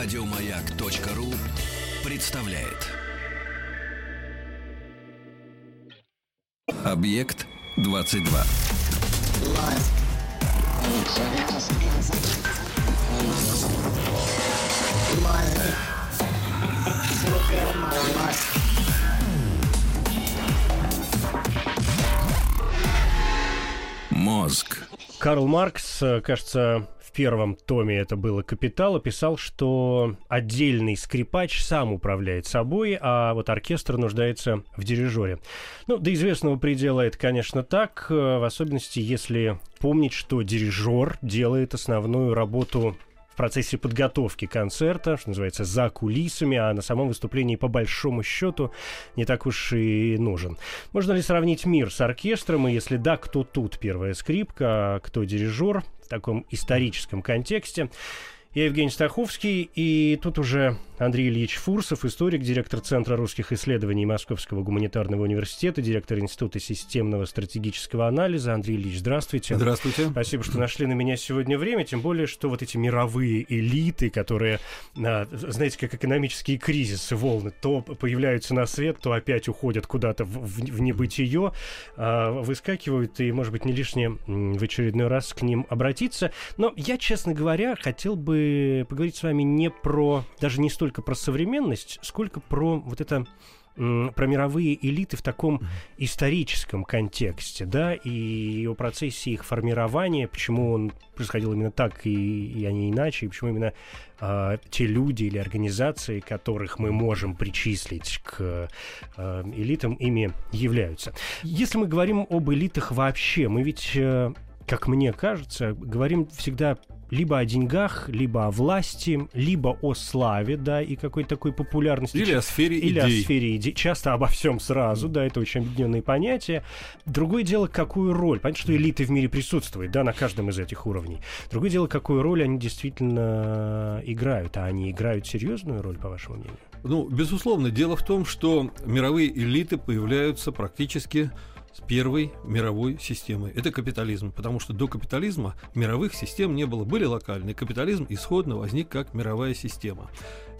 Радиомаяк.ру представляет. Объект 22. Мозг. Карл Маркс, э, кажется, первом томе это было «Капитал», писал, что отдельный скрипач сам управляет собой, а вот оркестр нуждается в дирижере. Ну, до известного предела это, конечно, так, э, в особенности, если помнить, что дирижер делает основную работу процессе подготовки концерта, что называется, за кулисами, а на самом выступлении по большому счету не так уж и нужен. Можно ли сравнить мир с оркестром, и если да, кто тут первая скрипка, а кто дирижер в таком историческом контексте? Я Евгений Стаховский, и тут уже Андрей Ильич Фурсов, историк, директор Центра русских исследований Московского гуманитарного университета, директор Института системного стратегического анализа. Андрей Ильич, здравствуйте. Здравствуйте. Спасибо, что нашли на меня сегодня время, тем более, что вот эти мировые элиты, которые, а, знаете, как экономические кризисы, волны, то появляются на свет, то опять уходят куда-то в, в, небытие, а, выскакивают, и, может быть, не лишнее в очередной раз к ним обратиться. Но я, честно говоря, хотел бы поговорить с вами не про, даже не столько столько про современность, сколько про вот это про мировые элиты в таком историческом контексте, да, и о процессе их формирования, почему он происходил именно так и, и а не иначе, и почему именно э, те люди или организации, которых мы можем причислить к э, элитам, ими являются. Если мы говорим об элитах вообще, мы ведь, э, как мне кажется, говорим всегда либо о деньгах, либо о власти, либо о славе, да, и какой-то такой популярности. Или о сфере Или идей. о сфере идей. Часто обо всем сразу, да, это очень объединенные понятия. Другое дело, какую роль. Понятно, что элиты в мире присутствуют, да, на каждом из этих уровней. Другое дело, какую роль они действительно играют. А они играют серьезную роль, по вашему мнению? Ну, безусловно, дело в том, что мировые элиты появляются практически с первой мировой системой. Это капитализм, потому что до капитализма мировых систем не было. Были локальные. Капитализм исходно возник как мировая система.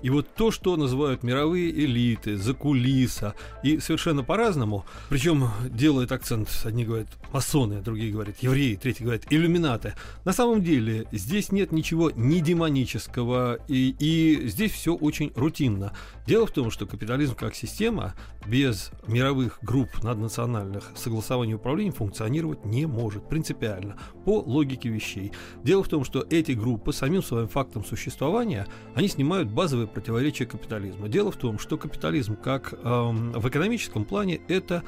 И вот то, что называют мировые элиты, закулиса, и совершенно по-разному, причем делают акцент, одни говорят масоны, другие говорят евреи, третьи говорят иллюминаты. На самом деле здесь нет ничего не демонического, и, и здесь все очень рутинно. Дело в том, что капитализм как система без мировых групп наднациональных согласования управления функционировать не может принципиально по логике вещей. Дело в том, что эти группы самим своим фактом существования, они снимают базовые противоречия капитализма. Дело в том, что капитализм как эм, в экономическом плане это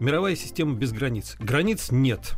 мировая система без границ. Границ нет.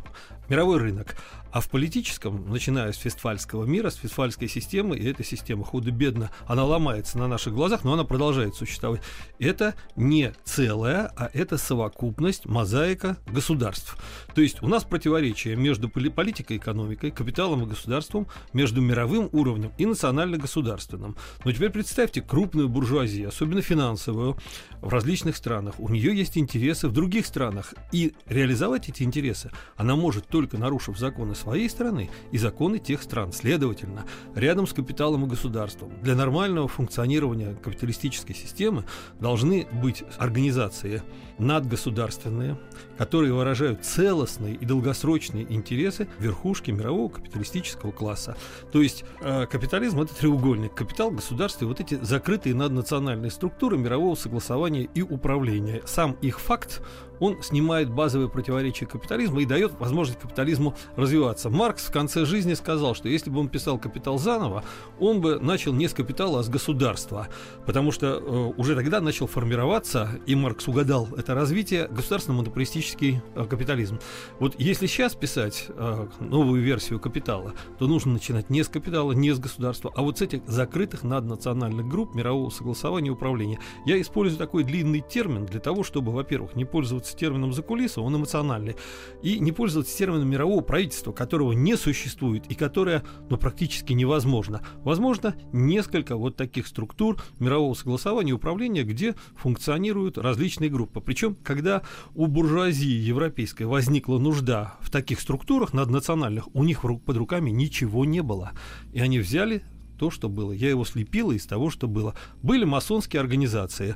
Мировой рынок. А в политическом, начиная с фестфальского мира, с фестфальской системы, и эта система худо-бедно, она ломается на наших глазах, но она продолжает существовать. Это не целая, а это совокупность, мозаика государств. То есть у нас противоречие между политикой и экономикой, капиталом и государством, между мировым уровнем и национально-государственным. Но теперь представьте крупную буржуазию, особенно финансовую, в различных странах. У нее есть интересы в других странах. И реализовать эти интересы она может только нарушив законы своей страны и законы тех стран. Следовательно, рядом с капиталом и государством для нормального функционирования капиталистической системы должны быть организации надгосударственные, которые выражают целостные и долгосрочные интересы верхушки мирового капиталистического класса. То есть э, капитализм это треугольник. Капитал, государство и вот эти закрытые наднациональные структуры мирового согласования и управления. Сам их факт он снимает базовые противоречия капитализма и дает возможность капитализму развиваться. Маркс в конце жизни сказал, что если бы он писал «Капитал» заново, он бы начал не с капитала, а с государства, потому что э, уже тогда начал формироваться, и Маркс угадал это развитие, государственно-монополистический э, капитализм. Вот если сейчас писать э, новую версию «Капитала», то нужно начинать не с капитала, не с государства, а вот с этих закрытых наднациональных групп мирового согласования и управления. Я использую такой длинный термин для того, чтобы, во-первых, не пользоваться пользоваться термином закулиса, он эмоциональный, и не пользоваться термином мирового правительства, которого не существует и которое ну, практически невозможно. Возможно, несколько вот таких структур мирового согласования и управления, где функционируют различные группы. Причем, когда у буржуазии европейской возникла нужда в таких структурах наднациональных, у них под руками ничего не было. И они взяли то, что было. Я его слепила из того, что было. Были масонские организации.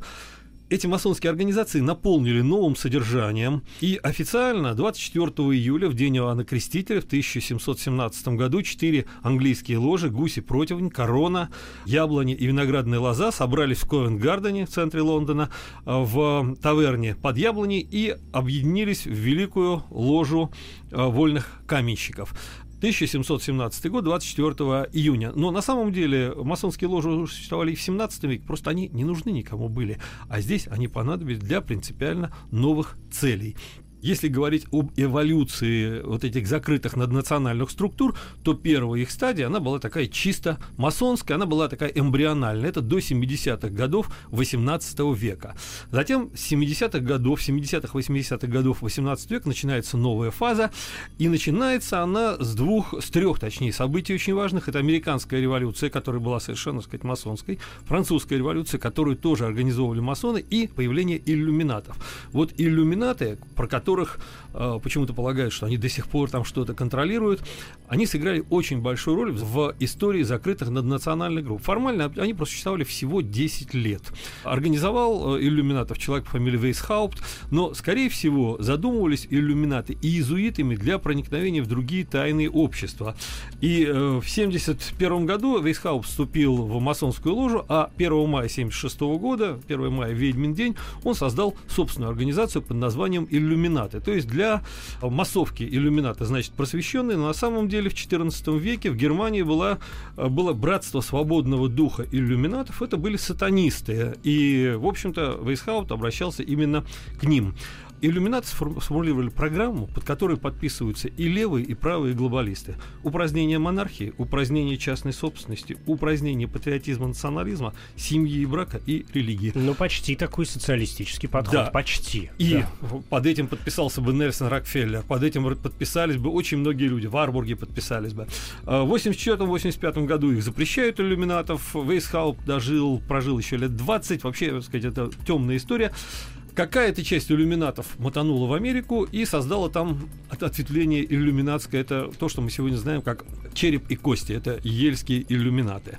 Эти масонские организации наполнили новым содержанием, и официально 24 июля, в день Иоанна Крестителя, в 1717 году, четыре английские ложи, гуси противень, корона, яблони и виноградная лоза собрались в Ковент-Гардене в центре Лондона, в таверне под яблоней и объединились в великую ложу э, вольных каменщиков. 1717 год, 24 июня. Но на самом деле масонские ложи существовали и в 17 веке, просто они не нужны никому были. А здесь они понадобились для принципиально новых целей. Если говорить об эволюции вот этих закрытых наднациональных структур, то первая их стадия, она была такая чисто масонская, она была такая эмбриональная. Это до 70-х годов 18 века. Затем с 70-х годов, 70-х, 80-х годов 18 века начинается новая фаза, и начинается она с двух, с трех, точнее, событий очень важных. Это американская революция, которая была совершенно, так сказать, масонской, французская революция, которую тоже организовывали масоны, и появление иллюминатов. Вот иллюминаты, про которые которых э, почему-то полагают, что они до сих пор там что-то контролируют, они сыграли очень большую роль в истории закрытых наднациональных групп. Формально они просуществовали всего 10 лет. Организовал э, иллюминатов человек по фамилии Вейсхаупт, но, скорее всего, задумывались иллюминаты и иезуитами для проникновения в другие тайные общества. И э, в 1971 году Вейсхаупт вступил в масонскую ложу, а 1 мая 1976 года, 1 мая, Ведьмин день, он создал собственную организацию под названием «Иллюминат» иллюминаты. То есть для массовки иллюминаты, значит, просвещенные, но на самом деле в XIV веке в Германии была, было братство свободного духа иллюминатов, это были сатанисты. И, в общем-то, Вейсхаут обращался именно к ним. Иллюминаты сформулировали программу, под которой подписываются и левые, и правые глобалисты. Упразднение монархии, упразднение частной собственности, упразднение патриотизма, национализма, семьи и брака и религии. Ну, почти такой социалистический подход. Да. Почти. И да. под этим подписался бы Нельсон Рокфеллер, под этим подписались бы очень многие люди, в Арбурге подписались бы. А в 84-85 году их запрещают иллюминатов, Вейсхауп дожил, прожил еще лет 20, вообще, так сказать, это темная история. Какая-то часть иллюминатов мотанула в Америку и создала там ответвление иллюминатское. Это то, что мы сегодня знаем как череп и кости. Это ельские иллюминаты.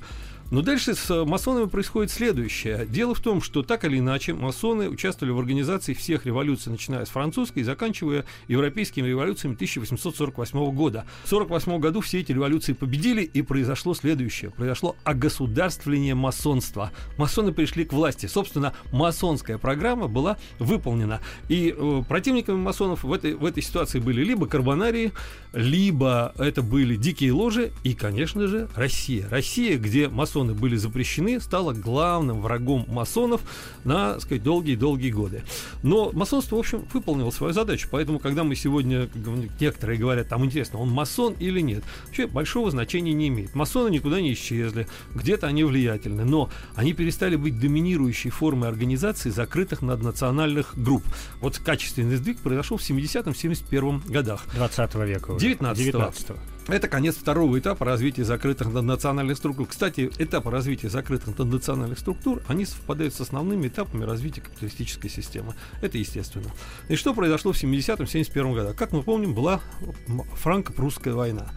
Но дальше с масонами происходит следующее. Дело в том, что так или иначе масоны участвовали в организации всех революций, начиная с французской и заканчивая европейскими революциями 1848 года. В 1848 году все эти революции победили, и произошло следующее. Произошло огосударствление масонства. Масоны пришли к власти. Собственно, масонская программа была выполнена. И э, противниками масонов в этой, в этой ситуации были либо карбонарии, либо это были дикие ложи и, конечно же, Россия. Россия, где масоны масоны были запрещены, стала главным врагом масонов на, сказать, долгие-долгие годы. Но масонство, в общем, выполнило свою задачу. Поэтому, когда мы сегодня, некоторые говорят, там интересно, он масон или нет, вообще большого значения не имеет. Масоны никуда не исчезли, где-то они влиятельны, но они перестали быть доминирующей формой организации закрытых наднациональных групп. Вот качественный сдвиг произошел в 70-71 годах. 20 века. 19 19 это конец второго этапа развития закрытых национальных структур. Кстати, этапы развития закрытых национальных структур, они совпадают с основными этапами развития капиталистической системы. Это естественно. И что произошло в 70-71 годах? Как мы помним, была франко-прусская война.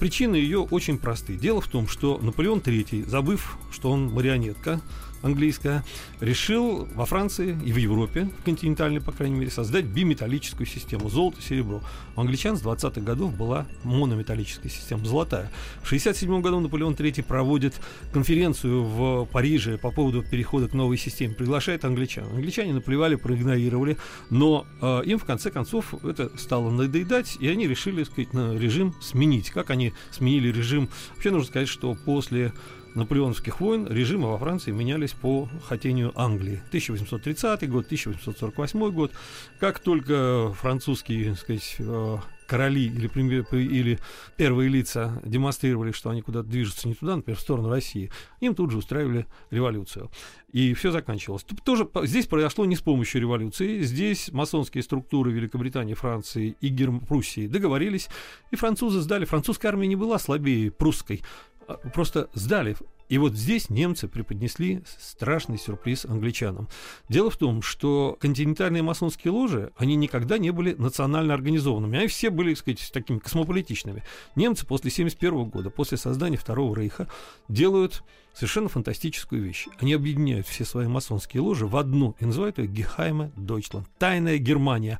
Причины ее очень просты. Дело в том, что Наполеон III, забыв, что он марионетка, английская, решил во Франции и в Европе, в континентальной, по крайней мере, создать биметаллическую систему золото-серебро. У англичан с 20-х годов была монометаллическая система, золотая. В 1967 году Наполеон III проводит конференцию в Париже по поводу перехода к новой системе, приглашает англичан. Англичане наплевали, проигнорировали, но э, им в конце концов это стало надоедать, и они решили, так сказать, на режим сменить. Как они сменили режим? Вообще нужно сказать, что после наполеоновских войн режимы во Франции менялись по хотению Англии. 1830 год, 1848 год. Как только французские, так сказать, э, короли или, или первые лица демонстрировали, что они куда-то движутся не туда, например, в сторону России, им тут же устраивали революцию. И все заканчивалось. Тоже здесь произошло не с помощью революции. Здесь масонские структуры Великобритании, Франции и Герм... Пруссии договорились, и французы сдали. Французская армия не была слабее прусской. А, просто сдали. И вот здесь немцы преподнесли страшный сюрприз англичанам. Дело в том, что континентальные масонские ложи, они никогда не были национально организованными. Они все были, так сказать, такими космополитичными. Немцы после 1971 года, после создания Второго Рейха, делают совершенно фантастическую вещь. Они объединяют все свои масонские ложи в одну и называют ее Гехайме Дойчланд. Тайная Германия.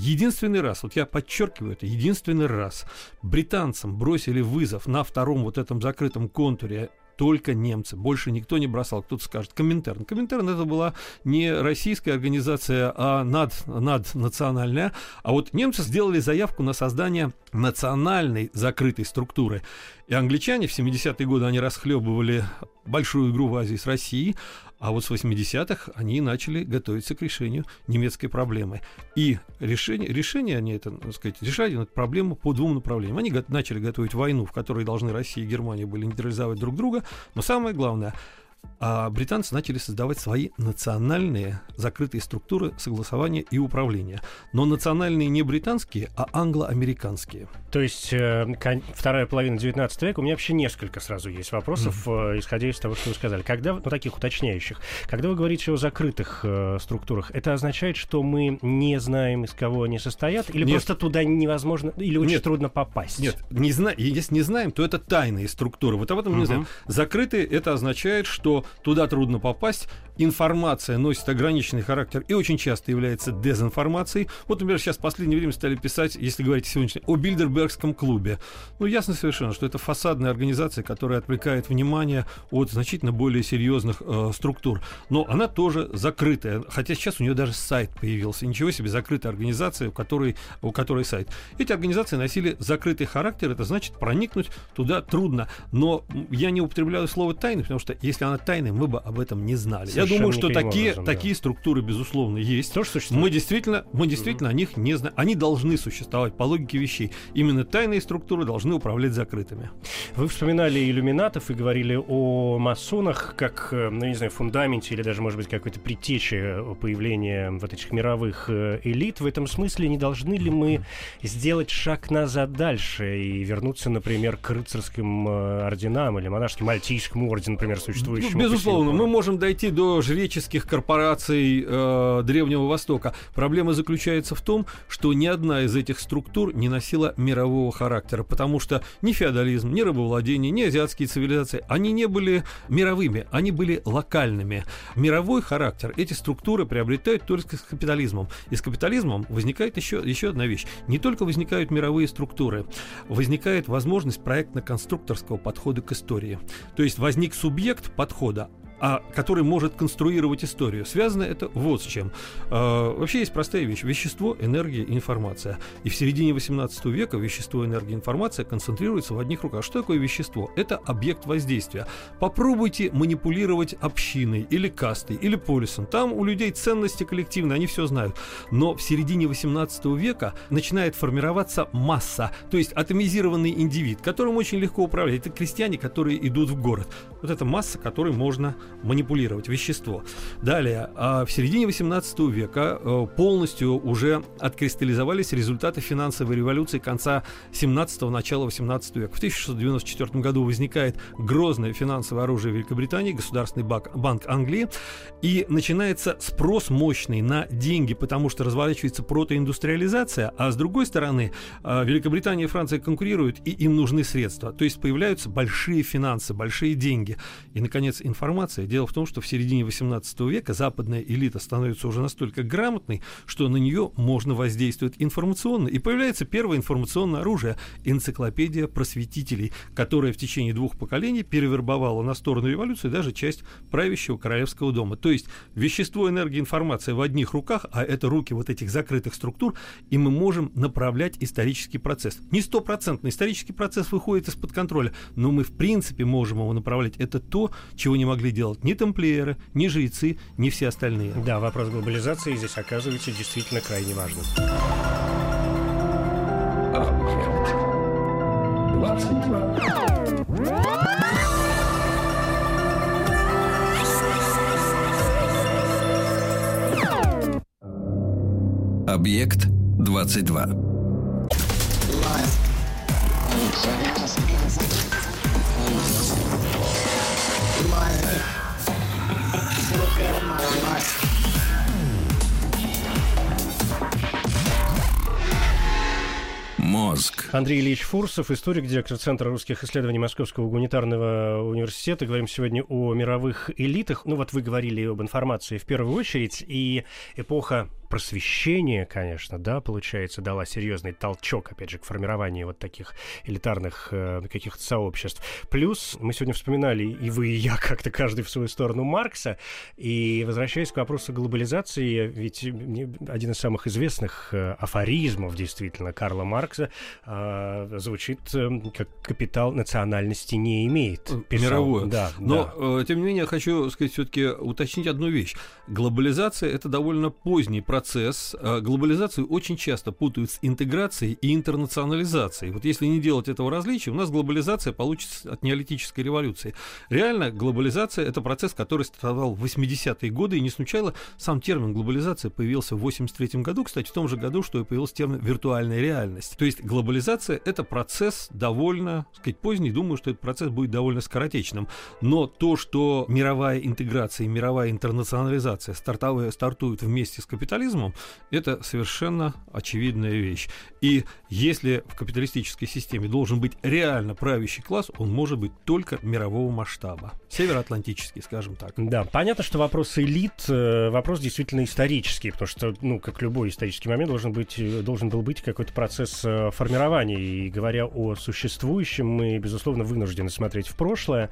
Единственный раз, вот я подчеркиваю это, единственный раз британцам бросили вызов на втором вот этом закрытом контуре только немцы. Больше никто не бросал. Кто-то скажет, Коминтерн. Коминтерн это была не российская организация, а над, наднациональная. А вот немцы сделали заявку на создание национальной закрытой структуры. И англичане в 70-е годы они расхлебывали большую игру в Азии с Россией, а вот с 80-х они начали готовиться к решению немецкой проблемы. И решение, решение они это, так сказать, решали эту проблему по двум направлениям. Они го- начали готовить войну, в которой должны Россия и Германия были нейтрализовать друг друга, но самое главное – а британцы начали создавать свои национальные закрытые структуры согласования и управления. Но национальные не британские, а англо-американские. То есть э, вторая половина 19 века, у меня вообще несколько сразу есть вопросов, mm-hmm. исходя из того, что вы сказали. Когда, ну, таких уточняющих. Когда вы говорите о закрытых э, структурах, это означает, что мы не знаем, из кого они состоят, или Нет. просто туда невозможно, или очень Нет. трудно попасть? Нет, не зна- если не знаем, то это тайные структуры. Вот об этом mm-hmm. не знаем. Закрытые, это означает, что туда трудно попасть, информация носит ограниченный характер и очень часто является дезинформацией. Вот, например, сейчас в последнее время стали писать, если говорить сегодня, о Бильдербергском клубе. Ну, ясно совершенно, что это фасадная организация, которая отвлекает внимание от значительно более серьезных э, структур. Но она тоже закрытая, хотя сейчас у нее даже сайт появился. Ничего себе, закрытая организация, у которой, у которой сайт. Эти организации носили закрытый характер, это значит проникнуть туда трудно. Но я не употребляю слово тайны, потому что если она тайная, мы бы об этом не знали. Совершенно думаю, что такие, образом, такие да. структуры, безусловно, есть. Тоже существует. Мы действительно, мы действительно mm-hmm. о них не знаем. Они должны существовать по логике вещей. Именно тайные структуры должны управлять закрытыми. Вы вспоминали иллюминатов и говорили о масонах как, э, ну, не знаю, фундаменте или даже, может быть, какой-то предтече появления вот этих мировых э, элит. В этом смысле не должны ли мы сделать шаг назад дальше и вернуться, например, к рыцарским э, орденам или монашеским мальтийскому ордену, например, существующему? Ну, безусловно, мы можем дойти до жреческих корпораций э, Древнего Востока. Проблема заключается в том, что ни одна из этих структур не носила мирового характера, потому что ни феодализм, ни рабовладение, ни азиатские цивилизации, они не были мировыми, они были локальными. Мировой характер эти структуры приобретают только с капитализмом. И с капитализмом возникает еще, еще одна вещь. Не только возникают мировые структуры, возникает возможность проектно-конструкторского подхода к истории. То есть возник субъект подхода, а, который может конструировать историю. Связано это вот с чем. А, вообще есть простая вещь. Вещество, энергия, информация. И в середине 18 века вещество, энергия, информация концентрируются в одних руках. Что такое вещество? Это объект воздействия. Попробуйте манипулировать общиной или кастой или полисом. Там у людей ценности коллективные, они все знают. Но в середине 18 века начинает формироваться масса, то есть атомизированный индивид, которым очень легко управлять. Это крестьяне, которые идут в город. Вот эта масса, которой можно манипулировать вещество. Далее, а в середине 18 века э, полностью уже откристаллизовались результаты финансовой революции конца 17-го, начала 18 века. В 1694 году возникает грозное финансовое оружие Великобритании, Государственный банк, банк Англии, и начинается спрос мощный на деньги, потому что разворачивается протоиндустриализация, а с другой стороны, э, Великобритания и Франция конкурируют, и им нужны средства. То есть появляются большие финансы, большие деньги. И, наконец, информация. Дело в том, что в середине 18 века западная элита становится уже настолько грамотной, что на нее можно воздействовать информационно. И появляется первое информационное оружие – энциклопедия просветителей, которая в течение двух поколений перевербовала на сторону революции даже часть правящего королевского дома. То есть вещество, энергия, информация в одних руках, а это руки вот этих закрытых структур, и мы можем направлять исторический процесс. Не стопроцентный исторический процесс выходит из-под контроля, но мы в принципе можем его направлять. Это то, чего не могли делать ни тамплиеры, ни жрецы, ни все остальные. Да, вопрос глобализации здесь оказывается действительно крайне важным. Объект 22. Андрей Ильич Фурсов, историк, директор Центра русских исследований Московского гуманитарного университета. Говорим сегодня о мировых элитах. Ну вот вы говорили об информации в первую очередь, и эпоха просвещение, конечно, да, получается, дала серьезный толчок, опять же, к формированию вот таких элитарных э, каких-то сообществ. Плюс мы сегодня вспоминали, и вы, и я, как-то каждый в свою сторону Маркса, и возвращаясь к вопросу глобализации, ведь один из самых известных э, афоризмов, действительно, Карла Маркса э, звучит э, как «капитал национальности не имеет». Писал. Мировую. Да, Но, да. Э, тем не менее, хочу сказать все-таки уточнить одну вещь. Глобализация — это довольно поздний процесс процесс. А, глобализацию очень часто путают с интеграцией и интернационализацией. Вот если не делать этого различия, у нас глобализация получится от неолитической революции. Реально глобализация – это процесс, который стартовал в 80-е годы, и не случайно сам термин глобализация появился в 83 году, кстати, в том же году, что и появился термин виртуальная реальность. То есть глобализация – это процесс довольно, так сказать, поздний, думаю, что этот процесс будет довольно скоротечным. Но то, что мировая интеграция и мировая интернационализация стартуют вместе с капитализмом, капитализмом, это совершенно очевидная вещь. И если в капиталистической системе должен быть реально правящий класс, он может быть только мирового масштаба. Североатлантический, скажем так. Да, понятно, что вопрос элит, э, вопрос действительно исторический, потому что, ну, как любой исторический момент, должен, быть, э, должен был быть какой-то процесс э, формирования. И говоря о существующем, мы, безусловно, вынуждены смотреть в прошлое,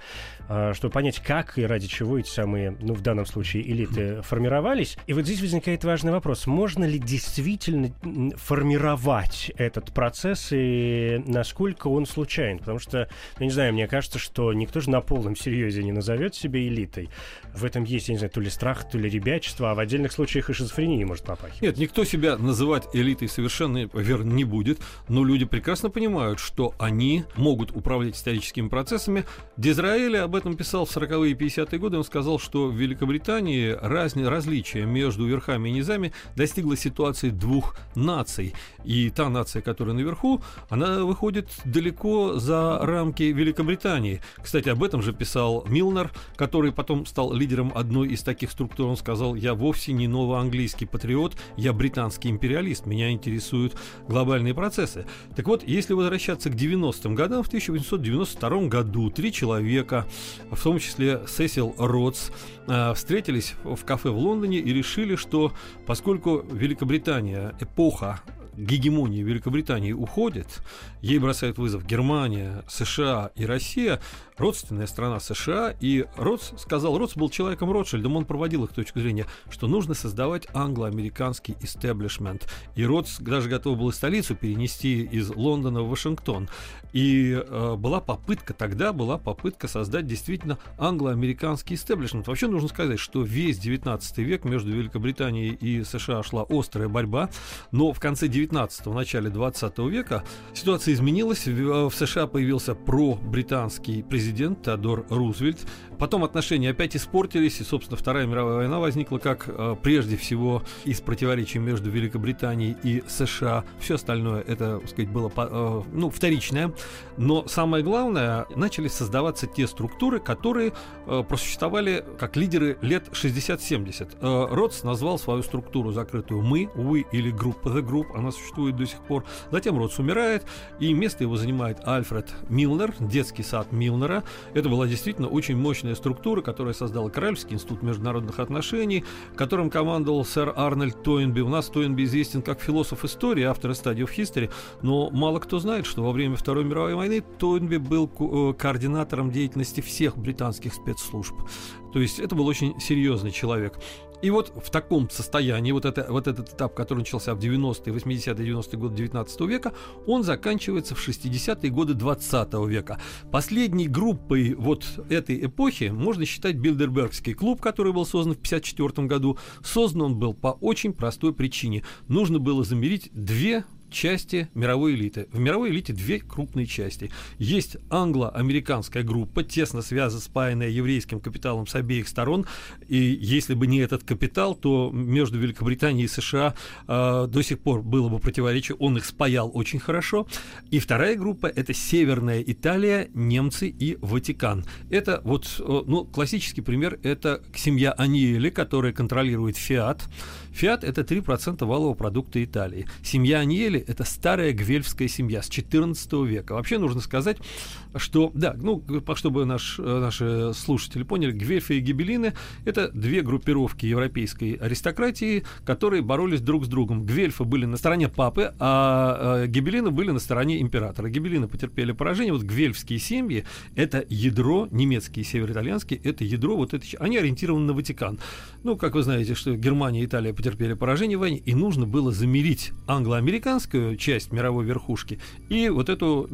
чтобы понять, как и ради чего эти самые, ну, в данном случае, элиты формировались. И вот здесь возникает важный вопрос вопрос, можно ли действительно формировать этот процесс и насколько он случайен? Потому что, я не знаю, мне кажется, что никто же на полном серьезе не назовет себя элитой. В этом есть, я не знаю, то ли страх, то ли ребячество, а в отдельных случаях и шизофрения может попахивать. Нет, никто себя называть элитой совершенно верно не будет, но люди прекрасно понимают, что они могут управлять историческими процессами. Дизраэли об этом писал в 40-е и 50-е годы. Он сказал, что в Великобритании разни, различия между верхами и низами достигла ситуации двух наций. И нация, которая наверху, она выходит далеко за рамки Великобритании. Кстати, об этом же писал Милнер, который потом стал лидером одной из таких структур. Он сказал, я вовсе не новоанглийский патриот, я британский империалист, меня интересуют глобальные процессы. Так вот, если возвращаться к 90-м годам, в 1892 году три человека, в том числе Сесил Ротс, э, встретились в кафе в Лондоне и решили, что поскольку Великобритания, эпоха гегемонии Великобритании уходит, ей бросает вызов Германия, США и Россия, родственная страна США, и Ротс сказал, Ротс был человеком Ротшильдом, он проводил их точку зрения, что нужно создавать англо-американский истеблишмент. И Ротс даже готов был столицу перенести из Лондона в Вашингтон. И э, была попытка, тогда была попытка создать действительно англо-американский истеблишмент. Вообще нужно сказать, что весь 19 век между Великобританией и США шла острая борьба, но в конце 19-го, начале 20 века ситуация изменилась. В США появился про-британский президент президент Теодор Рузвельт. Потом отношения опять испортились, и, собственно, Вторая мировая война возникла как э, прежде всего из противоречий между Великобританией и США. Все остальное это, так сказать, было э, ну, вторичное. Но самое главное, начали создаваться те структуры, которые э, просуществовали как лидеры лет 60-70. Э, Ротс назвал свою структуру закрытую «Мы», «We» или «Group», «The Group», она существует до сих пор. Затем Ротс умирает, и место его занимает Альфред Милнер, детский сад Милнера, это была действительно очень мощная структура, которая создала Королевский институт международных отношений, которым командовал сэр Арнольд Тойнби. У нас Тойнби известен как философ истории, автор Study of History, но мало кто знает, что во время Второй мировой войны Тойнби был э, координатором деятельности всех британских спецслужб. То есть это был очень серьезный человек. И вот в таком состоянии, вот, это, вот этот этап, который начался в 90-е, 80-е, 90-е годы 19 века, он заканчивается в 60-е годы 20 века. Последней группой вот этой эпохи можно считать Билдербергский клуб, который был создан в 54 году. Создан он был по очень простой причине. Нужно было замерить две части мировой элиты. В мировой элите две крупные части. Есть англо-американская группа, тесно связана, спаянная еврейским капиталом с обеих сторон. И если бы не этот капитал, то между Великобританией и США э, до сих пор было бы противоречие. Он их спаял очень хорошо. И вторая группа – это Северная Италия, немцы и Ватикан. Это вот, э, ну, классический пример – это семья Аниели, которая контролирует Фиат. Фиат – это 3% валового продукта Италии. Семья Аньели – это старая гвельфская семья с 14 века. Вообще нужно сказать, что, да, ну, чтобы наш, наши слушатели поняли, Гвельфы и Гибелины – это две группировки европейской аристократии, которые боролись друг с другом. Гвельфы были на стороне папы, а Гибелины были на стороне императора. Гибелины потерпели поражение. Вот гвельфские семьи – это ядро, немецкие, североитальянские – это ядро, вот это, они ориентированы на Ватикан. Ну, как вы знаете, что Германия и Италия потерпели поражение в войне, и нужно было замерить англо-американскую часть мировой верхушки и вот эту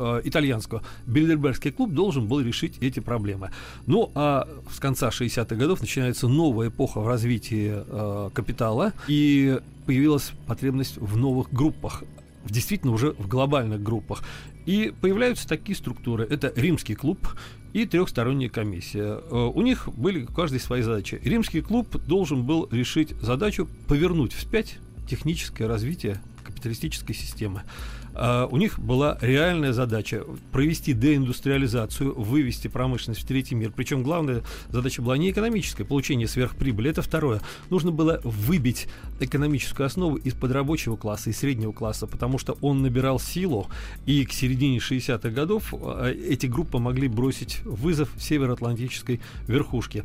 немецко-итальянскую. Бильдербергский клуб должен был решить эти проблемы. Ну, а с конца 60-х годов начинается новая эпоха в развитии э, капитала, и появилась потребность в новых группах действительно уже в глобальных группах. И появляются такие структуры. Это римский клуб и трехсторонняя комиссия. Э, у них были каждый свои задачи. Римский клуб должен был решить задачу повернуть вспять техническое развитие капиталистической системы. Uh, у них была реальная задача провести деиндустриализацию, вывести промышленность в третий мир. Причем главная задача была не экономическая, получение сверхприбыли. Это второе. Нужно было выбить экономическую основу из-под рабочего класса и среднего класса, потому что он набирал силу, и к середине 60-х годов uh, эти группы могли бросить вызов североатлантической верхушке.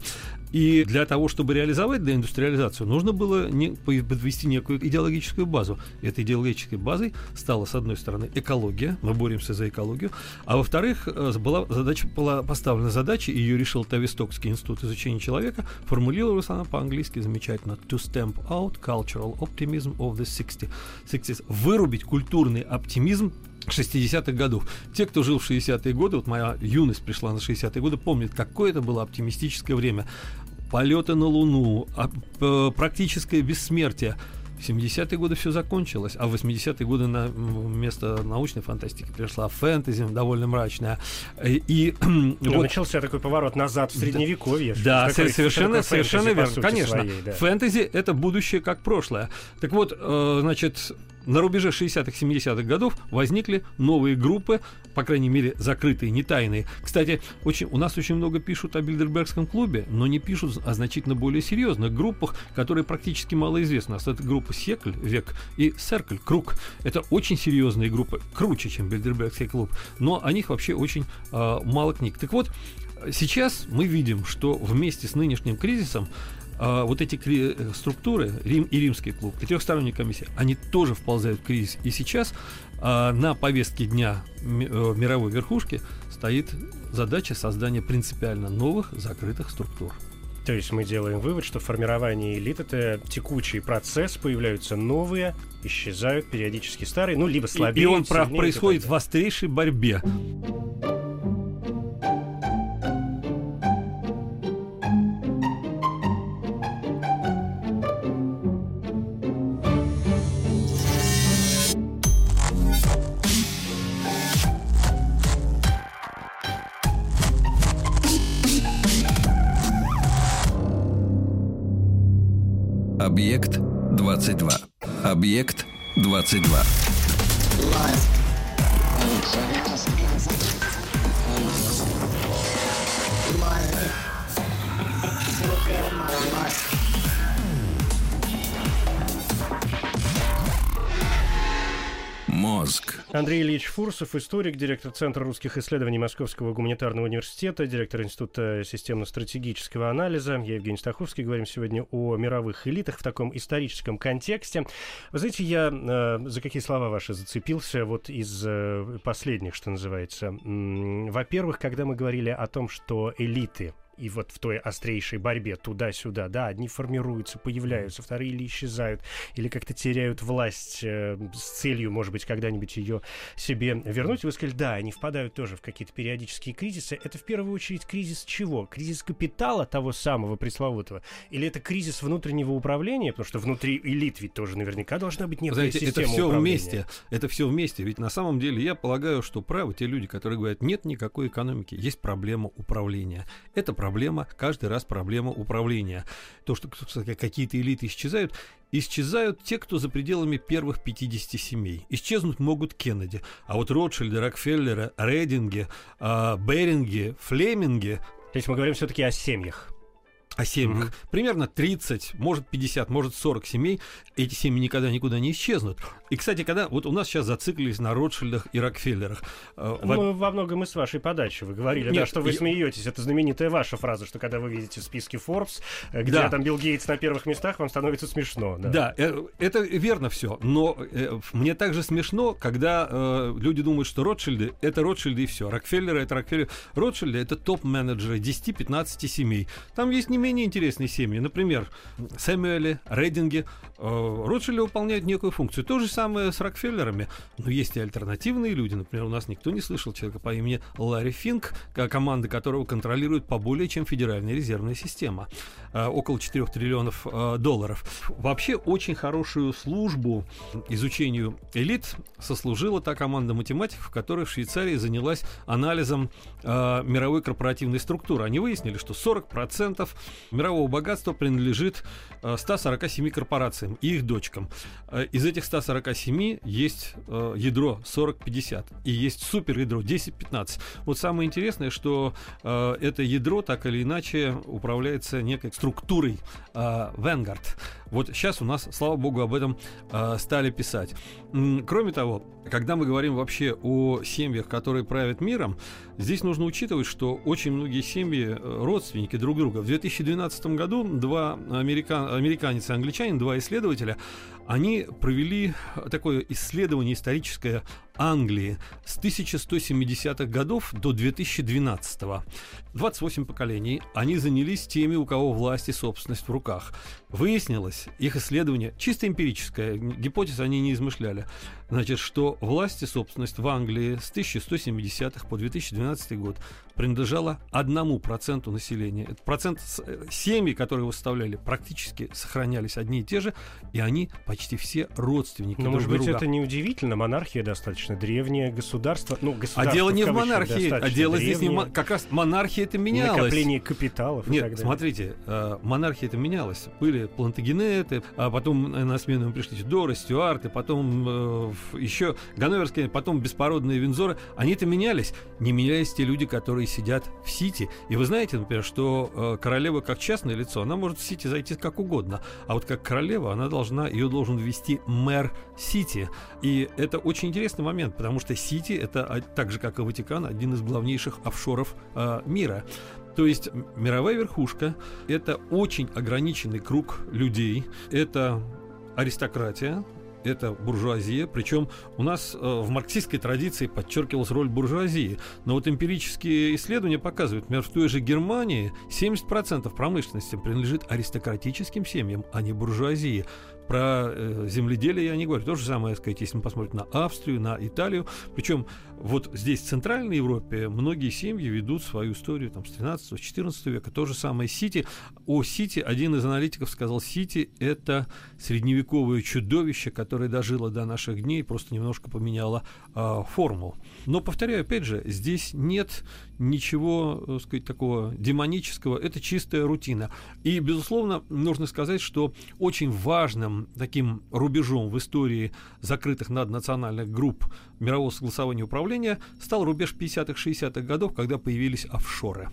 И для того, чтобы реализовать деиндустриализацию, нужно было не, подвести некую идеологическую базу. Этой идеологической базой стала, с одной стороны, экология, мы боремся за экологию, а во-вторых, э, была задача, была поставлена задача, ее решил Тавистокский институт изучения человека, формулировалась она по-английски замечательно. To stamp out cultural optimism of the 60 60s. Вырубить культурный оптимизм 60-х годов. Те, кто жил в 60-е годы, вот моя юность пришла на 60-е годы, помнят, какое это было оптимистическое время полеты на Луну, а, практическое бессмертие. В 70-е годы все закончилось, а в 80-е годы на место научной фантастики пришла фэнтези, довольно мрачная. И, ну, вот, начался такой поворот назад в средневековье. Да, такой, совершенно, совершенно верно. Конечно, своей, да. фэнтези это будущее как прошлое. Так вот, э, значит, на рубеже 60-х, 70-х годов возникли новые группы, по крайней мере, закрытые, не тайные. Кстати, очень, у нас очень много пишут о Бильдербергском клубе, но не пишут о значительно более серьезных группах, которые практически мало известны. Это группа Секль, век, и Серкль, круг. Это очень серьезные группы, круче, чем Бильдербергский клуб, но о них вообще очень э, мало книг. Так вот, сейчас мы видим, что вместе с нынешним кризисом а, вот эти кри- структуры, Рим и Римский клуб, и трехсторонняя комиссия, они тоже вползают в кризис. И сейчас а, на повестке дня ми- э, мировой верхушки стоит задача создания принципиально новых закрытых структур. То есть мы делаем вывод, что формирование элит это текучий процесс, появляются новые, исчезают периодически старые, ну либо слабее. И, и он прав происходит в острейшей борьбе. 22. Объект 22. Мозг. Андрей Ильич Фурсов, историк, директор Центра русских исследований Московского гуманитарного университета, директор Института системно-стратегического анализа. Я Евгений Стаховский. Говорим сегодня о мировых элитах в таком историческом контексте. Вы знаете, я э, за какие слова ваши зацепился вот из э, последних, что называется. Во-первых, когда мы говорили о том, что элиты и вот в той острейшей борьбе туда-сюда, да, одни формируются, появляются, вторые или исчезают, или как-то теряют власть э, с целью, может быть, когда-нибудь ее себе вернуть. Вы сказали, да, они впадают тоже в какие-то периодические кризисы. Это в первую очередь кризис чего? Кризис капитала того самого пресловутого? Или это кризис внутреннего управления? Потому что внутри элит ведь тоже наверняка должна быть некая Знаете, система это все управления. вместе. Это все вместе. Ведь на самом деле я полагаю, что правы те люди, которые говорят, нет никакой экономики, есть проблема управления. Это проблема, каждый раз проблема управления. То, что какие-то элиты исчезают, исчезают те, кто за пределами первых 50 семей. Исчезнуть могут Кеннеди. А вот Ротшильды, Рокфеллеры, Рейдинги, э, Беринги, Флеминги... То есть мы говорим все-таки о семьях о семьях. Mm-hmm. Примерно 30, может 50, может 40 семей. Эти семьи никогда никуда не исчезнут. И, кстати, когда вот у нас сейчас зациклились на Ротшильдах и Рокфеллерах. Э, ну, во многом и с вашей подачи вы говорили, Нет, да, что вы я... смеетесь. Это знаменитая ваша фраза, что когда вы видите в списке Forbes, э, где да. там Билл Гейтс на первых местах, вам становится смешно. Да, да э, это верно все. Но мне также смешно, когда э, люди думают, что Ротшильды — это Ротшильды и все. Рокфеллеры — это Рокфеллеры. Ротшильды — это топ-менеджеры 10-15 семей. Там есть не менее интересные семьи. Например, Сэмюэли, Рейдинги. Э, Ротшильды выполняют некую функцию. То же самое с Рокфеллерами. Но есть и альтернативные люди. Например, у нас никто не слышал человека по имени Ларри Финк, команда которого контролирует по более чем Федеральная резервная система. Э, около 4 триллионов э, долларов. Вообще очень хорошую службу изучению элит сослужила та команда математиков, которая в Швейцарии занялась анализом мировой корпоративной структуры. Они выяснили, что 40% мирового богатства принадлежит 147 э, корпорациям и их дочкам. Э, из этих 147 есть э, ядро 40-50 и есть суперядро 10-15. Вот самое интересное, что это ядро так или иначе управляется некой структурой Vanguard. Вот сейчас у нас, слава богу, об этом стали писать. Кроме того, когда мы говорим вообще о семьях, которые правят миром, здесь нужно учитывать, что очень многие семьи родственники друг друга. В 2012 году два американ, американец и англичанин, два исследователя, они провели такое исследование историческое Англии с 1170-х годов до 2012 -го. 28 поколений. Они занялись теми, у кого власть и собственность в руках. Выяснилось, их исследование чисто эмпирическое, гипотез они не измышляли, значит, что власть и собственность в Англии с 1170-х по 2012 год принадлежала одному проценту населения. Процент э, семьи, которые выставляли, практически сохранялись одни и те же, и они почти все родственники. Но, может быть, друга. это неудивительно. Монархия достаточно древнее государство. Ну, государство а дело не в монархии, а дело древнее. здесь не как раз монархия это менялась. Накопление капиталов. Нет, смотрите, э, монархия это менялась. Были плантагенеты, а потом на смену им пришли Тюдоры, Стюарты, потом э, еще Ганноверские, потом беспородные Винзоры. Они это менялись. Не менялись те люди, которые сидят в Сити. И вы знаете, например, что э, королева как частное лицо, она может в Сити зайти как угодно. А вот как королева, она должна, ее должен ввести мэр Сити. И это очень интересный момент, потому что Сити это так же, как и Ватикан, один из главнейших офшоров э, мира. То есть мировая верхушка – это очень ограниченный круг людей, это аристократия, это буржуазия, причем у нас э, в марксистской традиции подчеркивалась роль буржуазии. Но вот эмпирические исследования показывают, например, в той же Германии 70% промышленности принадлежит аристократическим семьям, а не буржуазии. Про э, земледелие я не говорю. То же самое, сказать, если мы посмотрим на Австрию, на Италию. Причем вот здесь, в Центральной Европе, многие семьи ведут свою историю там, с 13 14 века. То же самое Сити. О Сити один из аналитиков сказал, Сити – это средневековое чудовище, которое дожило до наших дней, просто немножко поменяло э, форму. Но, повторяю, опять же, здесь нет ничего, так сказать, такого демонического. Это чистая рутина. И, безусловно, нужно сказать, что очень важным таким рубежом в истории закрытых наднациональных групп мирового согласования управления стал рубеж 50-х, 60-х годов, когда появились офшоры.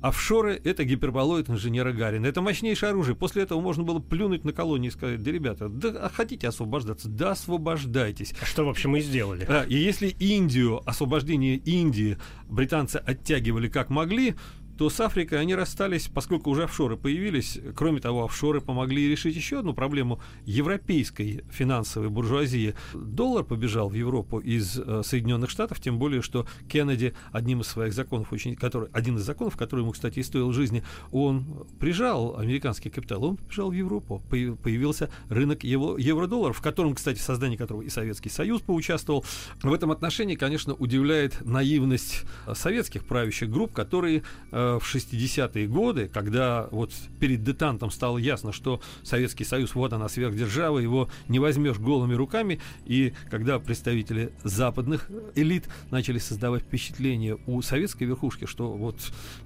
Офшоры — это гиперболоид инженера Гарина. Это мощнейшее оружие. После этого можно было плюнуть на колонии и сказать, да, ребята, да а хотите освобождаться? Да, освобождайтесь. А что, в общем, мы сделали? Да, и если Индию, освобождение Индии британцы оттягивали как могли, то с Африкой они расстались, поскольку уже офшоры появились. Кроме того, офшоры помогли решить еще одну проблему европейской финансовой буржуазии. Доллар побежал в Европу из э, Соединенных Штатов, тем более, что Кеннеди одним из своих законов, очень, который, один из законов, который ему, кстати, и стоил жизни, он прижал американский капитал, он побежал в Европу. Появился рынок евро-долларов, в котором, кстати, в создании которого и Советский Союз поучаствовал. В этом отношении, конечно, удивляет наивность советских правящих групп, которые э, в 60-е годы, когда вот перед детантом стало ясно, что Советский Союз, вот она сверхдержава, его не возьмешь голыми руками, и когда представители западных элит начали создавать впечатление у советской верхушки, что вот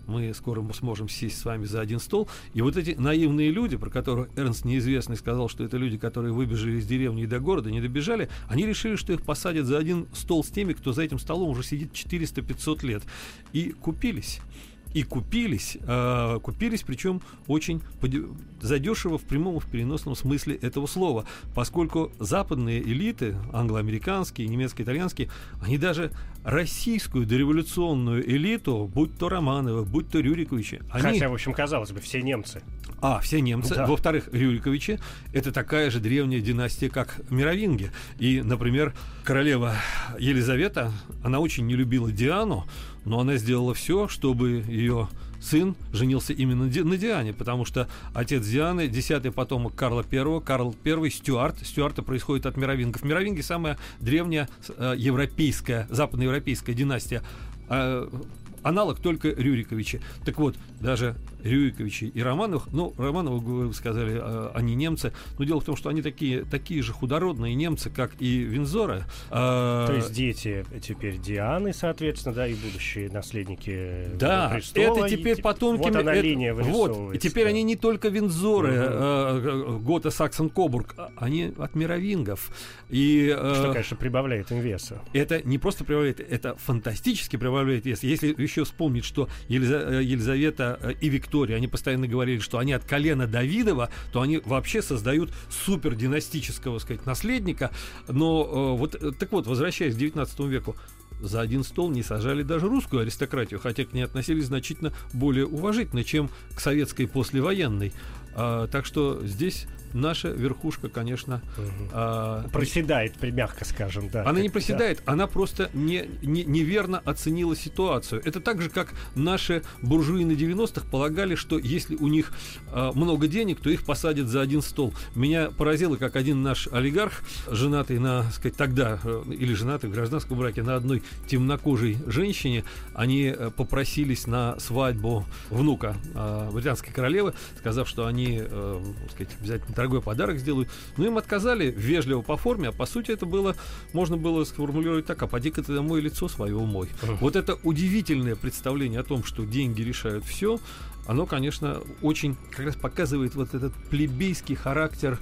мы скоро сможем сесть с вами за один стол, и вот эти наивные люди, про которых Эрнст неизвестный сказал, что это люди, которые выбежали из деревни и до города, не добежали, они решили, что их посадят за один стол с теми, кто за этим столом уже сидит 400-500 лет. И купились и купились, э, купились, причем очень задешево в прямом и в переносном смысле этого слова, поскольку западные элиты, англоамериканские, немецкие, итальянские, они даже российскую дореволюционную элиту, будь то Романовы, будь то Рюриковичи, они... Хотя, в общем, казалось бы, все немцы. А, все немцы. Да. Во-вторых, Рюриковичи — это такая же древняя династия, как Мировинги. И, например, королева Елизавета, она очень не любила Диану, но она сделала все, чтобы ее сын женился именно на Диане, потому что отец Дианы, десятый потомок Карла I, Карл I, Стюарт. Стюарты происходит от мировингов. Мировинги самая древняя э, европейская, западноевропейская династия. А, аналог только Рюриковичи. Так вот, даже Рюриковичи и Романовых, ну, Романовы, вы сказали, а, они немцы, но дело в том, что они такие, такие же худородные немцы, как и Винзоры. А, То есть дети теперь Дианы, соответственно, да, и будущие наследники Да, престола, это теперь потомки... Вот она это, линия Вот, и теперь они не только Винзоры, угу. э, Гота, Саксон, Кобург, они от мировингов. И, э, что, конечно, прибавляет им веса. Это не просто прибавляет, это фантастически прибавляет вес. Если еще вспомнить, что Елиза, Елизавета и Виктория, они постоянно говорили, что они от колена Давидова, то они вообще создают супер династического, сказать, наследника. Но э, вот, э, так вот, возвращаясь к 19 веку, за один стол не сажали даже русскую аристократию, хотя к ней относились значительно более уважительно, чем к советской послевоенной. А, так что здесь наша верхушка, конечно... Угу. А, проседает, мягко скажем, да. Она не проседает, да. она просто не, не, неверно оценила ситуацию. Это так же, как наши буржуи на 90-х полагали, что если у них а, много денег, то их посадят за один стол. Меня поразило, как один наш олигарх, женатый на, сказать, тогда, э, или женатый в гражданском браке на одной темнокожей женщине, они э, попросились на свадьбу внука э, британской королевы, сказав, что они, э, сказать, обязательно дорогой подарок сделают. Но им отказали вежливо по форме, а по сути это было, можно было сформулировать так, а поди-ка ты домой лицо свое умой. Uh-huh. Вот это удивительное представление о том, что деньги решают все, оно, конечно, очень как раз показывает вот этот плебейский характер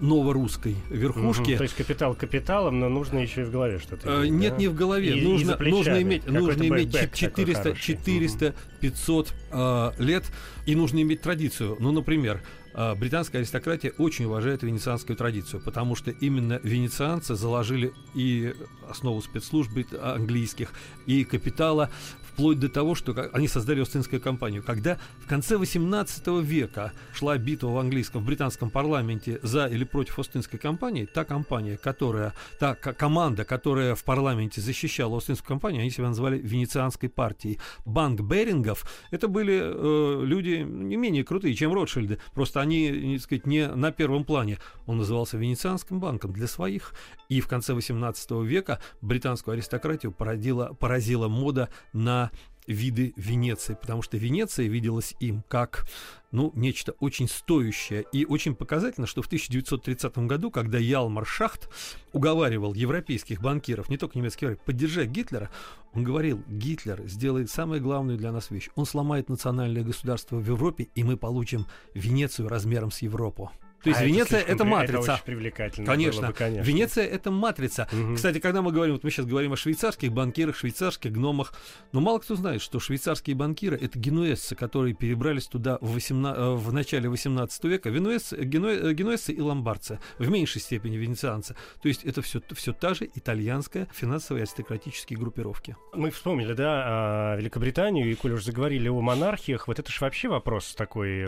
новорусской верхушки. Угу, то есть капитал капиталом, но нужно еще и в голове что-то. Иметь, нет, да? не в голове. И, нужно, и нужно иметь, нужно иметь 400, 400 500 э, лет, и нужно иметь традицию. Ну, например, британская аристократия очень уважает венецианскую традицию, потому что именно венецианцы заложили и основу спецслужб английских, и капитала вплоть до того, что они создали Остинскую компанию. Когда в конце 18 века шла битва в английском, в британском парламенте за или против Остинской компании, та компания, которая, та команда, которая в парламенте защищала Остинскую компанию, они себя называли Венецианской партией. Банк Берингов, это были э, люди не менее крутые, чем Ротшильды, просто они, не сказать, не на первом плане. Он назывался Венецианским банком для своих. И в конце 18 века британскую аристократию породила, поразила мода на виды Венеции, потому что Венеция виделась им как ну, нечто очень стоящее. И очень показательно, что в 1930 году, когда Ялмар Шахт уговаривал европейских банкиров, не только немецких, поддержать Гитлера, он говорил, Гитлер сделает самую главную для нас вещь. Он сломает национальное государство в Европе, и мы получим Венецию размером с Европу. То есть А Венеция это при- матрица. Это очень привлекательно. Конечно. было бы, конечно. Венеция это матрица. Мгм. Кстати, когда мы говорим, вот мы сейчас говорим о швейцарских банкирах, швейцарских гномах, но мало кто знает, что швейцарские банкиры это генуэзцы, которые перебрались туда в, 18 э, в начале 18 века. Венуэзцы, генуэ- э, генуэзцы и ломбардцы, в меньшей степени венецианцы. То есть это все, все та же итальянская финансовая аристократические группировки. Мы вспомнили, да, а, Великобританию, и коль уж заговорили о монархиях, вот это же вообще вопрос такой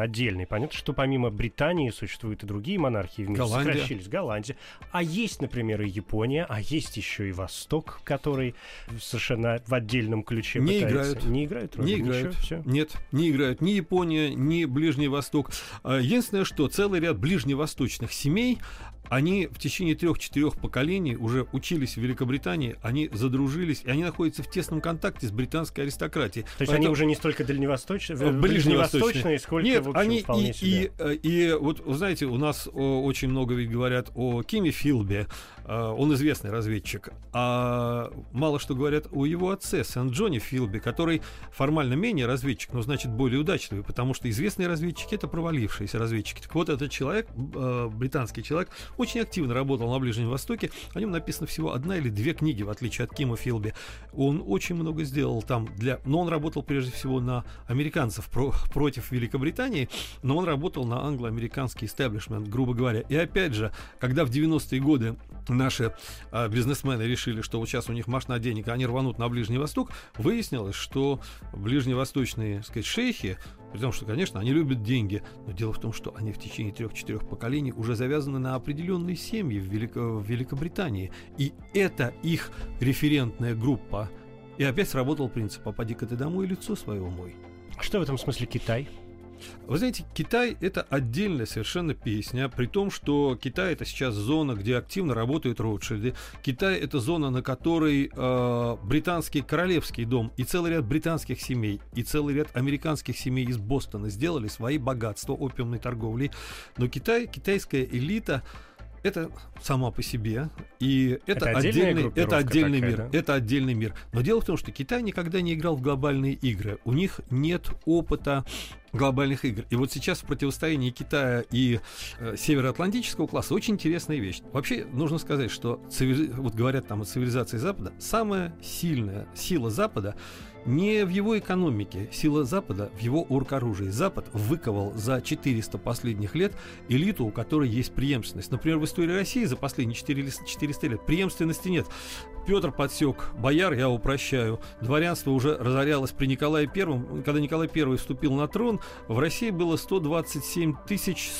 отдельный. Понятно, что помимо Британии существуют и другие монархии в мире. Голландия. Сокращились. Голландия. А есть, например, и Япония, а есть еще и Восток, который совершенно в отдельном ключе Не пытается- играют. Не играют? Не Ничего, играют. всё. Нет, не играют ни Япония, ни Ближний Восток. А, Единственное, что целый ряд ближневосточных семей, они в течение трех-четырех поколений уже учились в Великобритании, они задружились, и они находятся в тесном контакте с британской аристократией. То есть они уже не столько дальневосточные, Э, ближневосточные. сколько, Нет, в общем, они вполне и, себе. и, э, и вот, вы знаете, у нас о, очень много ведь говорят о Киме Филбе, э, он известный разведчик, а мало что говорят о его отце, Сент-Джоне Филби, который формально менее разведчик, но значит более удачливый, потому что известные разведчики это провалившиеся разведчики. Так вот, этот человек, э, британский человек, очень активно работал на Ближнем Востоке, о нем написано всего одна или две книги, в отличие от Кима Филби. Он очень много сделал там для... Но он работал прежде всего на американцев про- против Великобритании, но он работал на англо-американский истеблишмент, грубо говоря. И опять же, когда в 90-е годы наши а, бизнесмены решили, что вот сейчас у них машина денег, а они рванут на Ближний Восток, выяснилось, что ближневосточные, так сказать, шейхи, при том, что, конечно, они любят деньги, но дело в том, что они в течение трех-четырех поколений уже завязаны на определенные семьи в, Велико- в Великобритании. И это их референтная группа. И опять сработал принцип «попади-ка ты домой, лицо свое мой». Что в этом смысле Китай? Вы знаете, Китай это отдельная совершенно песня, при том, что Китай это сейчас зона, где активно работают Ротшильды. Китай это зона, на которой э, британский королевский дом и целый ряд британских семей и целый ряд американских семей из Бостона сделали свои богатства опиумной торговлей. Но Китай, китайская элита это сама по себе, и это, Это отдельный, это отдельный такая, мир, да? это отдельный мир. Но дело в том, что Китай никогда не играл в глобальные игры, у них нет опыта глобальных игр. И вот сейчас в противостоянии Китая и э, североатлантического класса очень интересная вещь. Вообще нужно сказать, что цивили- вот говорят там о цивилизации Запада, самая сильная сила Запада не в его экономике, сила Запада в его оргоружии. Запад выковал за 400 последних лет элиту, у которой есть преемственность. Например, в истории России за последние 400 400 лет преемственности нет. Петр подсек бояр, я упрощаю. Дворянство уже разорялось при Николае Первом. Когда Николай Первый вступил на трон, в России было 127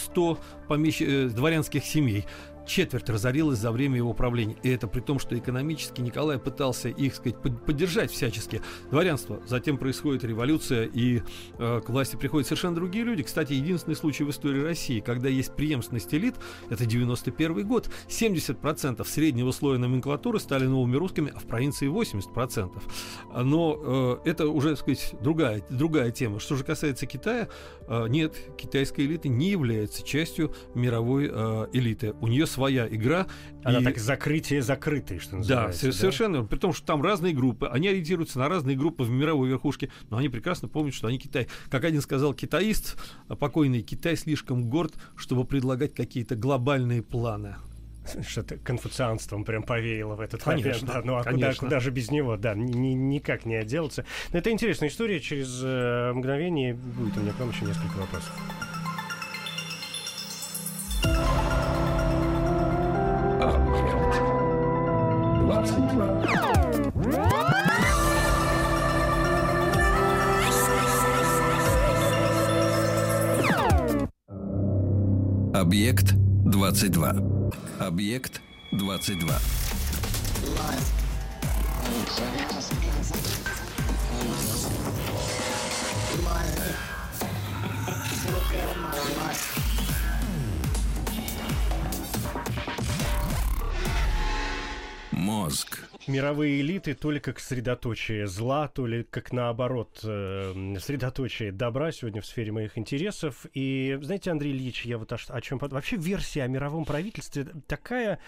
100 помещ... э, дворянских семей. Четверть разорилась за время его правления. И это при том, что экономически Николай пытался их, сказать, под- поддержать всячески. Дворянство. Затем происходит революция, и э, к власти приходят совершенно другие люди. Кстати, единственный случай в истории России, когда есть преемственность элит, это 91 год. 70% среднего слоя номенклатуры стали новыми русскими, а в провинции 80%. Но э, это уже, так сказать, другая, другая тема. Что же касается Китая, э, нет, китайская элита не является частью мировой э, элиты. У нее своя игра. Она и- так закрытие закрытой, что да, называется. со- совершенно. При том, что там разные группы. Они ориентируются на разные группы в мировой верхушке, но они прекрасно помнят, что они Китай. Как один сказал китаист, а, покойный Китай слишком горд, чтобы предлагать какие-то глобальные планы. Что-то конфуцианством прям повеяло в этот Конечно, момент. Да, ну а куда, куда же без него? Да, ни- ни- никак не отделаться. Но это интересная история. Через э, мгновение будет у меня к вам еще несколько вопросов. 22. Объект 22. Объект 22. Мозг. Мировые элиты то ли как средоточие зла, то ли как наоборот э, средоточие добра сегодня в сфере моих интересов. И знаете, Андрей Ильич, я вот о, о чем... Вообще версия о мировом правительстве такая,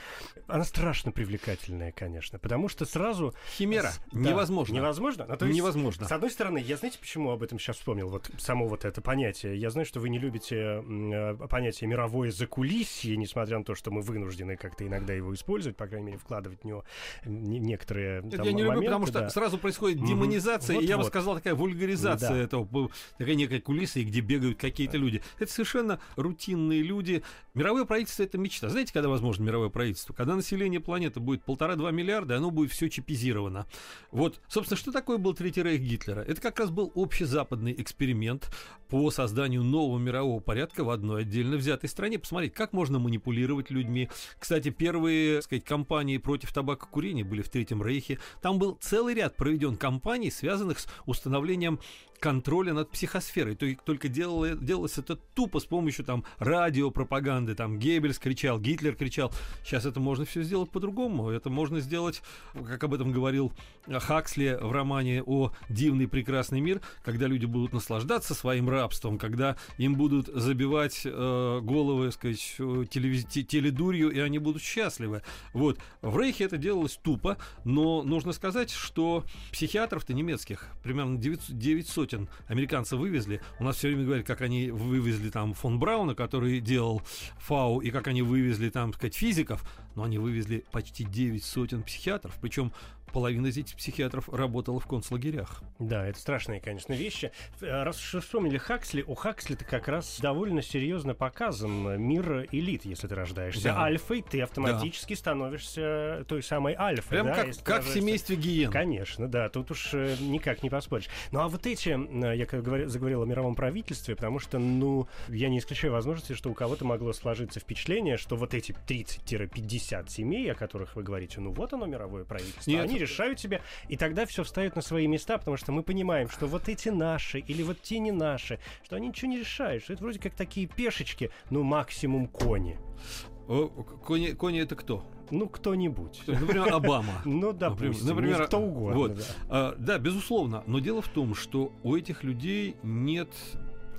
она страшно привлекательная, конечно, потому что сразу... Химера. С- Невозможно. Невозможно? Ну, то есть, Невозможно. С одной стороны, я знаете, почему об этом сейчас вспомнил? Вот само вот это понятие. Я знаю, что вы не любите э, понятие мировое закулисье, несмотря на то, что мы вынуждены как-то иногда его использовать, по крайней мере, вкладывать в него не- некоторые Это там я не люблю, моменты, потому что да. сразу происходит Мгм. демонизация, и я бы Вот-вот. сказал, такая вульгаризация Да. этого, такая некая кулиса, где бегают какие-то люди. Это совершенно рутинные люди. Мировое правительство — это мечта. Знаете, когда возможно мировое правительство? Когда население планеты будет полтора-два миллиарда, оно будет все чипизировано. Вот, собственно, что такое был Третий Рейх Гитлера? Это как раз был общезападный эксперимент по созданию нового мирового порядка в одной отдельно взятой стране. Посмотреть, как можно манипулировать людьми. Кстати, первые, так сказать, кампании против табакокурения были в Третьем Рейхе. Там был целый ряд проведен кампаний, связанных с установлением контроля над психосферой. То только делало- делалось это тупо с помощью там радиопропаганды. Там Геббельс кричал, Гитлер кричал. Сейчас это можно все сделать по-другому. Это можно сделать, как об этом говорил Хаксли в романе о «Дивный прекрасный мир», когда люди будут наслаждаться своим рабством, когда им будут забивать э, головы, сказать, телевиз- те- теледурью, и они будут счастливы. Вот. В Рейхе это делалось тупо, но нужно сказать, что психиатров-то немецких примерно 900, 9 сотен американцев вывезли. У нас все время говорят, как они вывезли там фон Брауна, который делал ФАУ, и как они вывезли там, так сказать, физиков, но они вывезли почти 9 сотен психиатров, причем половина из этих психиатров работала в концлагерях. Да, это страшные, конечно, вещи. Раз уж вспомнили Хаксли, у Хаксли-то как раз довольно серьезно показан мир элит, если ты рождаешься Да. альфой, ты автоматически становишься той самой альфой. Прям да, как, как в семействе гиен. Конечно, да, тут уж э, никак не поспоришь. Ну а вот эти, э, я как говорю, заговорил о мировом правительстве, потому что, ну, я не исключаю возможности, что у кого-то могло сложиться впечатление, что вот эти 30-50 семей, о которых вы говорите, ну вот оно мировое правительство, Нет. они решают себе, и тогда все встает на свои места, потому что мы понимаем, что вот эти наши или вот те не наши, что они ничего не решают, что это вроде как такие пешечки, ну максимум кони. О, Кони, Кони это кто? Ну, кто-нибудь. Например, Обама. Ну, допустим, Например, кто угодно. вот. да. А, да, безусловно. Но дело в том, что у этих людей нет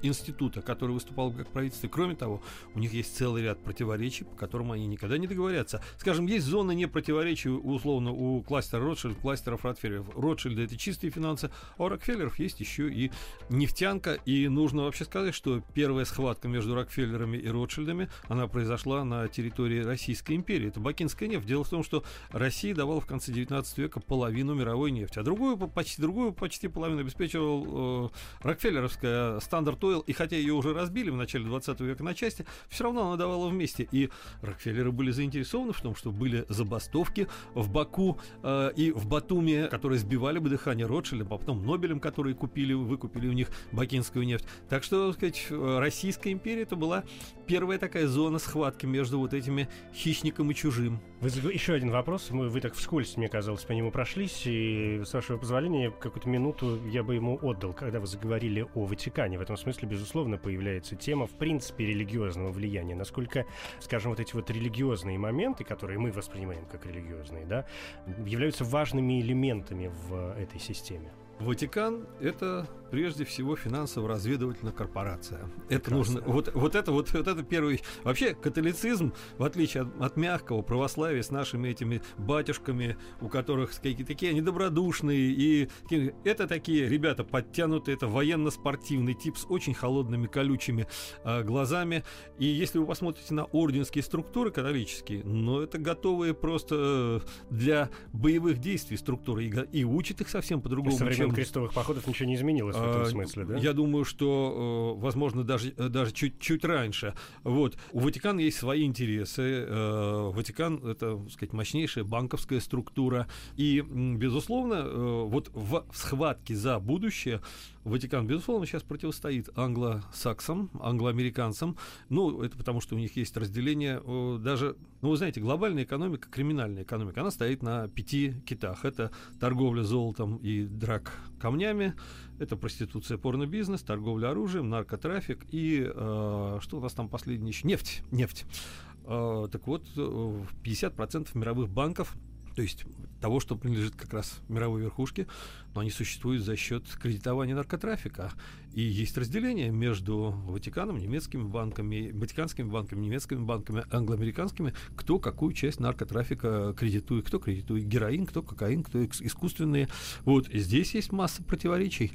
института, который выступал как правительство. Кроме того, у них есть целый ряд противоречий, по которым они никогда не договорятся. Скажем, есть зона непротиворечий, условно, у кластера Ротшильд, кластера Ротфеллеров. Ротшильда это чистые финансы, а у Рокфеллеров есть еще и нефтянка. И нужно вообще сказать, что первая схватка между Рокфеллерами и Ротшильдами, она произошла на территории Российской империи. Это бакинская нефть. Дело в том, что Россия давала в конце 19 века половину мировой нефти, а другую, почти другую почти половину обеспечивал э, Рокфеллеровская Standard Oil, и хотя ее уже разбили в начале 20 века на части, все равно она давала вместе. И Рокфеллеры были заинтересованы в том, что были забастовки в Баку э, и в Батуме, которые сбивали бы дыхание Ротшильдам, а потом Нобелем, которые купили, выкупили у них бакинскую нефть. Так что, так сказать, э, Российская империя это была первая такая зона схватки между вот этими хищником и чужим. Вы Еще один вопрос. Мы, вы так вскользь, мне казалось, по нему прошлись. И, с вашего позволения, какую-то минуту я бы ему отдал, когда вы заговорили о Ватикане. В этом смысле, безусловно, появляется тема, в принципе, религиозного влияния. Насколько, скажем, вот эти вот религиозные моменты, которые мы воспринимаем как религиозные, да, являются важными элементами в этой системе. Ватикан – это прежде всего финансово-разведывательная корпорация. Это Прекрасно. нужно. Вот, вот это вот, вот это первый. Вообще католицизм, в отличие от, от мягкого православия с нашими этими батюшками, у которых такие, такие они добродушные и это такие ребята подтянутые, это военно-спортивный тип с очень холодными колючими а, глазами. И если вы посмотрите на орденские структуры католические, ну это готовые просто э, для боевых действий структуры и, и учат их совсем по-другому. со времен крестовых походов ничего не изменилось в этом а, смысле, да? Я думаю, что, э, возможно, даже, э, даже чуть, чуть раньше. Вот. У Ватикана есть свои интересы. Э, Ватикан — это, так сказать, мощнейшая банковская структура. И, безусловно, вот в схватке за будущее Ватикан, безусловно, сейчас противостоит англосаксам, англоамериканцам. Ну, это потому, что у них есть разделение даже, ну, вы знаете, глобальная экономика, криминальная экономика, она стоит на пяти китах. Это торговля золотом и драк камнями, это проституция, порно-бизнес, торговля оружием, наркотрафик и э, что у нас там последний еще? Нефть. Нефть. Э, так вот, э, 50% мировых банков то есть того, что принадлежит как раз мировой верхушке, но они существуют за счет кредитования наркотрафика. И есть разделение между Ватиканом, немецкими банками, ватиканскими банками, немецкими банками, англоамериканскими, кто какую часть наркотрафика кредитует, кто кредитует героин, кто кокаин, кто искусственные. Вот здесь есть масса противоречий.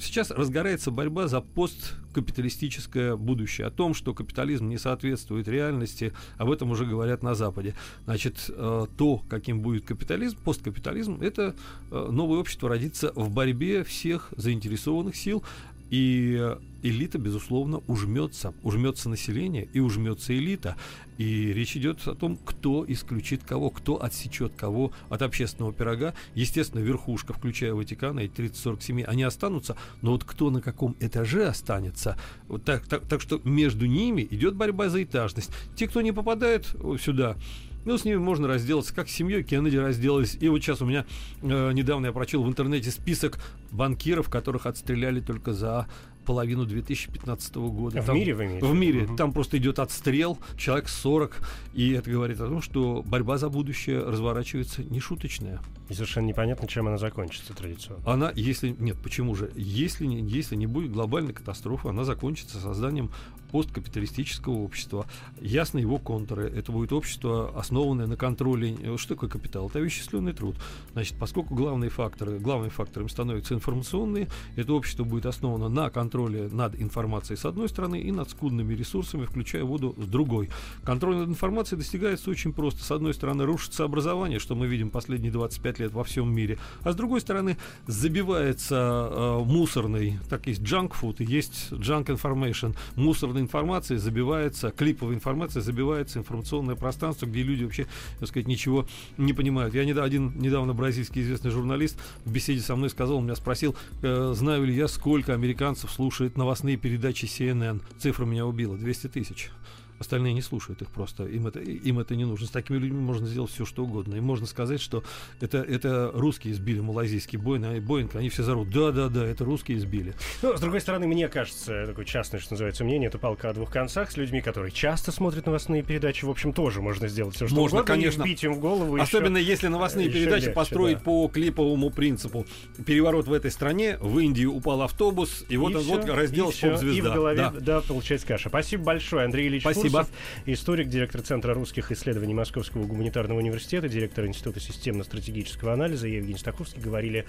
Сейчас разгорается борьба за посткапиталистическое будущее, о том, что капитализм не соответствует реальности, об этом уже говорят на Западе. Значит, э, то, каким будет капитализм, посткапитализм, это э, новое общество родится в борьбе всех заинтересованных сил, и элита, безусловно, ужмется. Ужмется население и ужмется элита. И речь идет о том, кто исключит кого, кто отсечет кого от общественного пирога. Естественно, верхушка, включая Ватикан, эти 30-40 семей, они останутся, но вот кто на каком этаже останется, вот так, так, так что между ними идет борьба за этажность. Те, кто не попадает сюда, ну, с ними можно разделаться, как с семьей Кеннеди разделались. И вот сейчас у меня э, недавно я прочел в интернете список банкиров, которых отстреляли только за половину 2015 года. В там, мире вы имеете? В мире. Угу. Там просто идет отстрел, человек 40, и это говорит о том, что борьба за будущее разворачивается нешуточная. И совершенно непонятно, чем она закончится традиционно. Она, если... Нет, почему же? Если если не будет глобальной катастрофы, она закончится созданием посткапиталистического общества. Ясно его контуры. Это будет общество, основанное на контроле. Что такое капитал? Это вещественный труд. Значит, поскольку главные факторы, главным фактором становятся информационные, это общество будет основано на контроле над информацией с одной стороны и над скудными ресурсами, включая воду с другой. Контроль над информацией достигается очень просто. С одной стороны, рушится образование, что мы видим последние 25 лет во всем мире, а с другой стороны, забивается э, мусорный, так есть junk food есть junk information, мусорный информации забивается, клиповая информация забивается информационное пространство, где люди вообще, так сказать, ничего не понимают. Я недавно, один недавно бразильский известный журналист в беседе со мной сказал, он меня спросил, э, знаю ли я, сколько американцев слушает новостные передачи CNN. Цифра меня убила, 200 тысяч. Остальные не слушают их просто. Им это, им это не нужно. С такими людьми можно сделать все, что угодно. И можно сказать, что это, это русские сбили малайзийский Боинг, Боинг. Они все зовут, да-да-да, это русские сбили. Ну, с другой стороны, мне кажется, такое частное, что называется, мнение, это палка о двух концах. С людьми, которые часто смотрят новостные передачи, в общем, тоже можно сделать все, что можно, угодно. конечно. И им в голову Особенно еще, если новостные передачи легче, построить да. по клиповому принципу. Переворот в этой стране, в Индию упал автобус, и, и вот он вот раздел поп-звезда. И в голове, да. да, получается каша. Спасибо большое, Андрей Ильич Спасибо. Фурсов историк, директор Центра русских исследований Московского гуманитарного университета, директор Института системно-стратегического анализа Евгений Стаховский говорили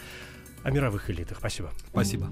о мировых элитах. Спасибо. Спасибо.